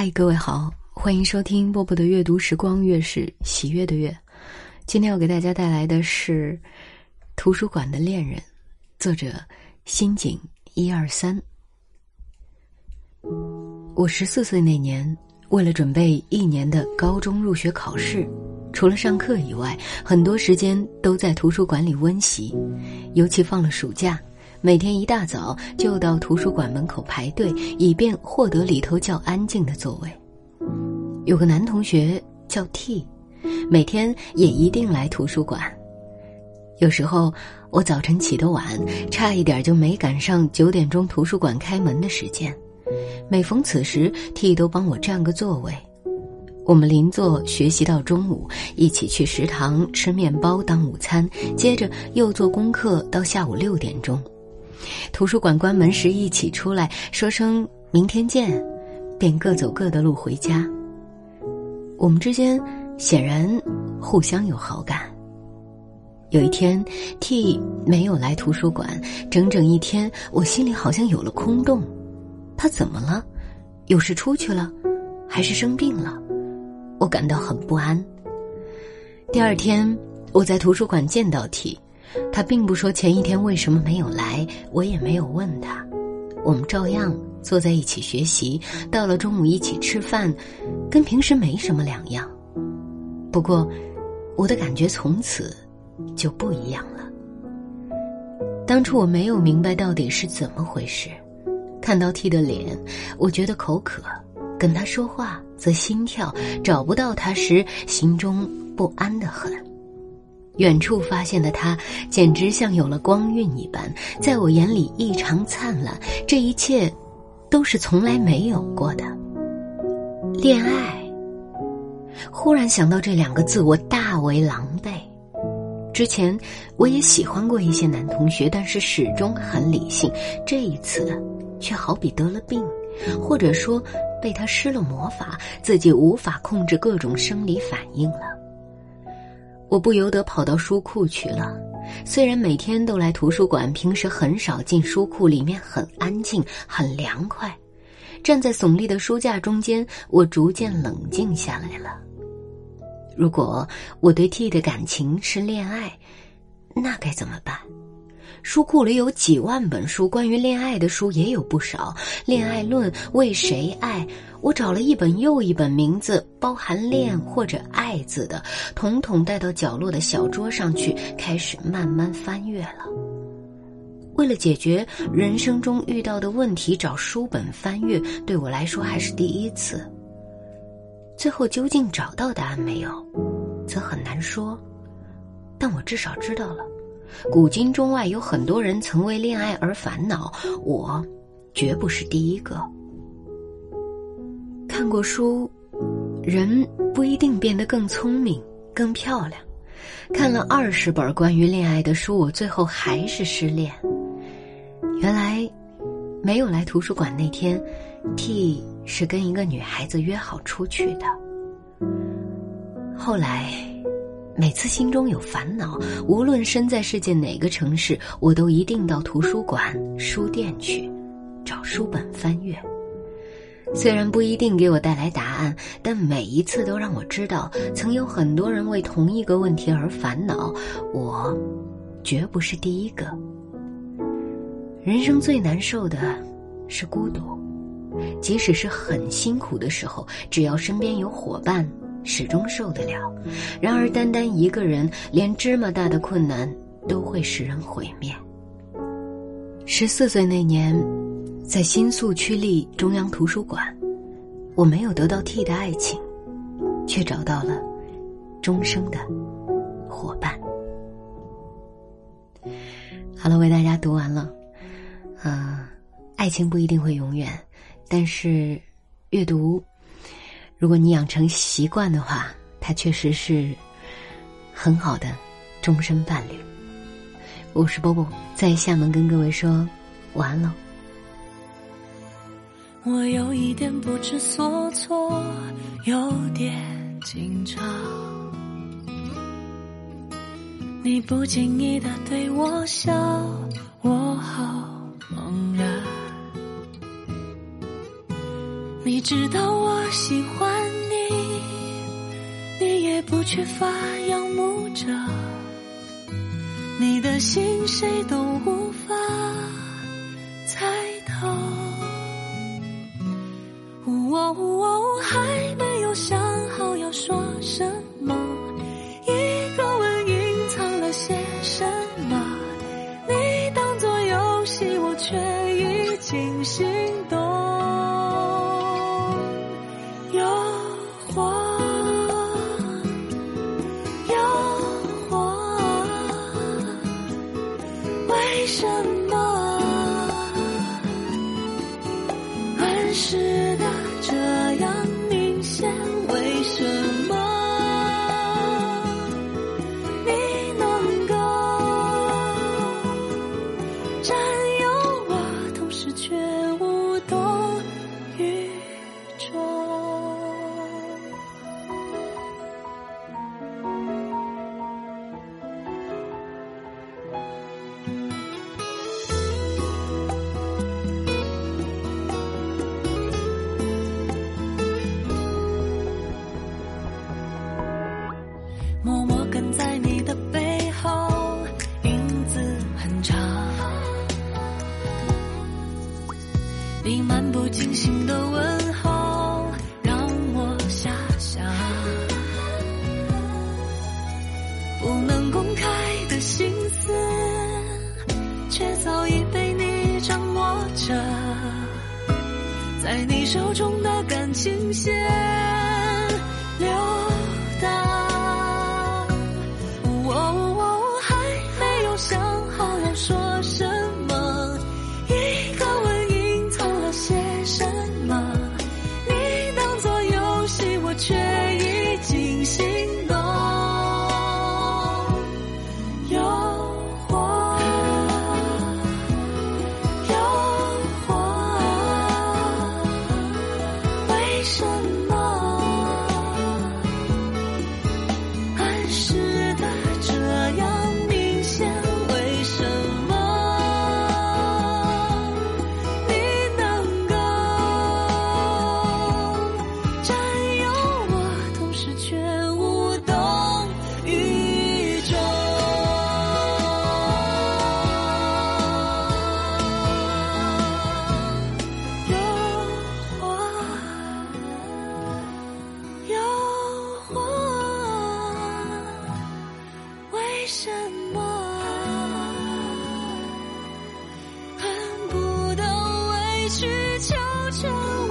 嗨，各位好，欢迎收听波波的阅读时光，月是喜悦的月。今天要给大家带来的是《图书馆的恋人》，作者新井一二三。我十四岁那年，为了准备一年的高中入学考试，除了上课以外，很多时间都在图书馆里温习，尤其放了暑假。每天一大早就到图书馆门口排队，以便获得里头较安静的座位。有个男同学叫 T，每天也一定来图书馆。有时候我早晨起得晚，差一点就没赶上九点钟图书馆开门的时间。每逢此时，T 都帮我占个座位。我们邻座学习到中午，一起去食堂吃面包当午餐，接着又做功课到下午六点钟。图书馆关门时，一起出来说声“明天见”，便各走各的路回家。我们之间显然互相有好感。有一天，T 没有来图书馆，整整一天，我心里好像有了空洞。他怎么了？有事出去了，还是生病了？我感到很不安。第二天，我在图书馆见到 T。他并不说前一天为什么没有来，我也没有问他。我们照样坐在一起学习，到了中午一起吃饭，跟平时没什么两样。不过，我的感觉从此就不一样了。当初我没有明白到底是怎么回事，看到 T 的脸，我觉得口渴；跟他说话则心跳；找不到他时，心中不安的很。远处发现的他，简直像有了光晕一般，在我眼里异常灿烂。这一切，都是从来没有过的。恋爱。忽然想到这两个字，我大为狼狈。之前我也喜欢过一些男同学，但是始终很理性。这一次，却好比得了病，或者说被他施了魔法，自己无法控制各种生理反应了。我不由得跑到书库去了。虽然每天都来图书馆，平时很少进书库，里面很安静，很凉快。站在耸立的书架中间，我逐渐冷静下来了。如果我对 T 的感情是恋爱，那该怎么办？书库里有几万本书，关于恋爱的书也有不少，《恋爱论》《为谁爱》。我找了一本又一本，名字包含“恋”或者“爱”字的，统统带到角落的小桌上去，开始慢慢翻阅了。为了解决人生中遇到的问题，找书本翻阅对我来说还是第一次。最后究竟找到答案没有，则很难说。但我至少知道了，古今中外有很多人曾为恋爱而烦恼，我绝不是第一个。看过书，人不一定变得更聪明、更漂亮。看了二十本关于恋爱的书，我最后还是失恋。原来，没有来图书馆那天，T 是跟一个女孩子约好出去的。后来，每次心中有烦恼，无论身在世界哪个城市，我都一定到图书馆、书店去，找书本翻阅。虽然不一定给我带来答案，但每一次都让我知道，曾有很多人为同一个问题而烦恼，我绝不是第一个。人生最难受的是孤独，即使是很辛苦的时候，只要身边有伙伴，始终受得了。然而，单单一个人，连芝麻大的困难都会使人毁灭。十四岁那年。在新宿区立中央图书馆，我没有得到 T 的爱情，却找到了终生的伙伴。好了，为大家读完了。嗯，爱情不一定会永远，但是阅读，如果你养成习惯的话，它确实是很好的终身伴侣。我是波波，在厦门跟各位说晚安喽。我有一点不知所措，有点紧张。你不经意的对我笑，我好茫然。知道我喜欢你，你也不缺乏仰慕者，你的心谁都无法猜透。哦，还没有想好要说什么，一个吻隐藏了些什么？你当作游戏，我却已经心动。是漫不经心的问候，让我遐想。不能公开的心思，却早已被你掌握着。在你手中的感情线流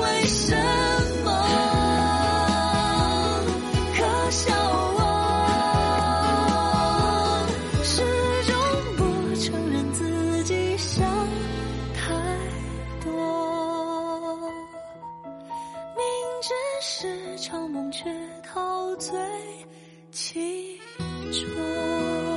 为什么可笑我始终不承认自己想太多？明知是场梦，却陶醉其中。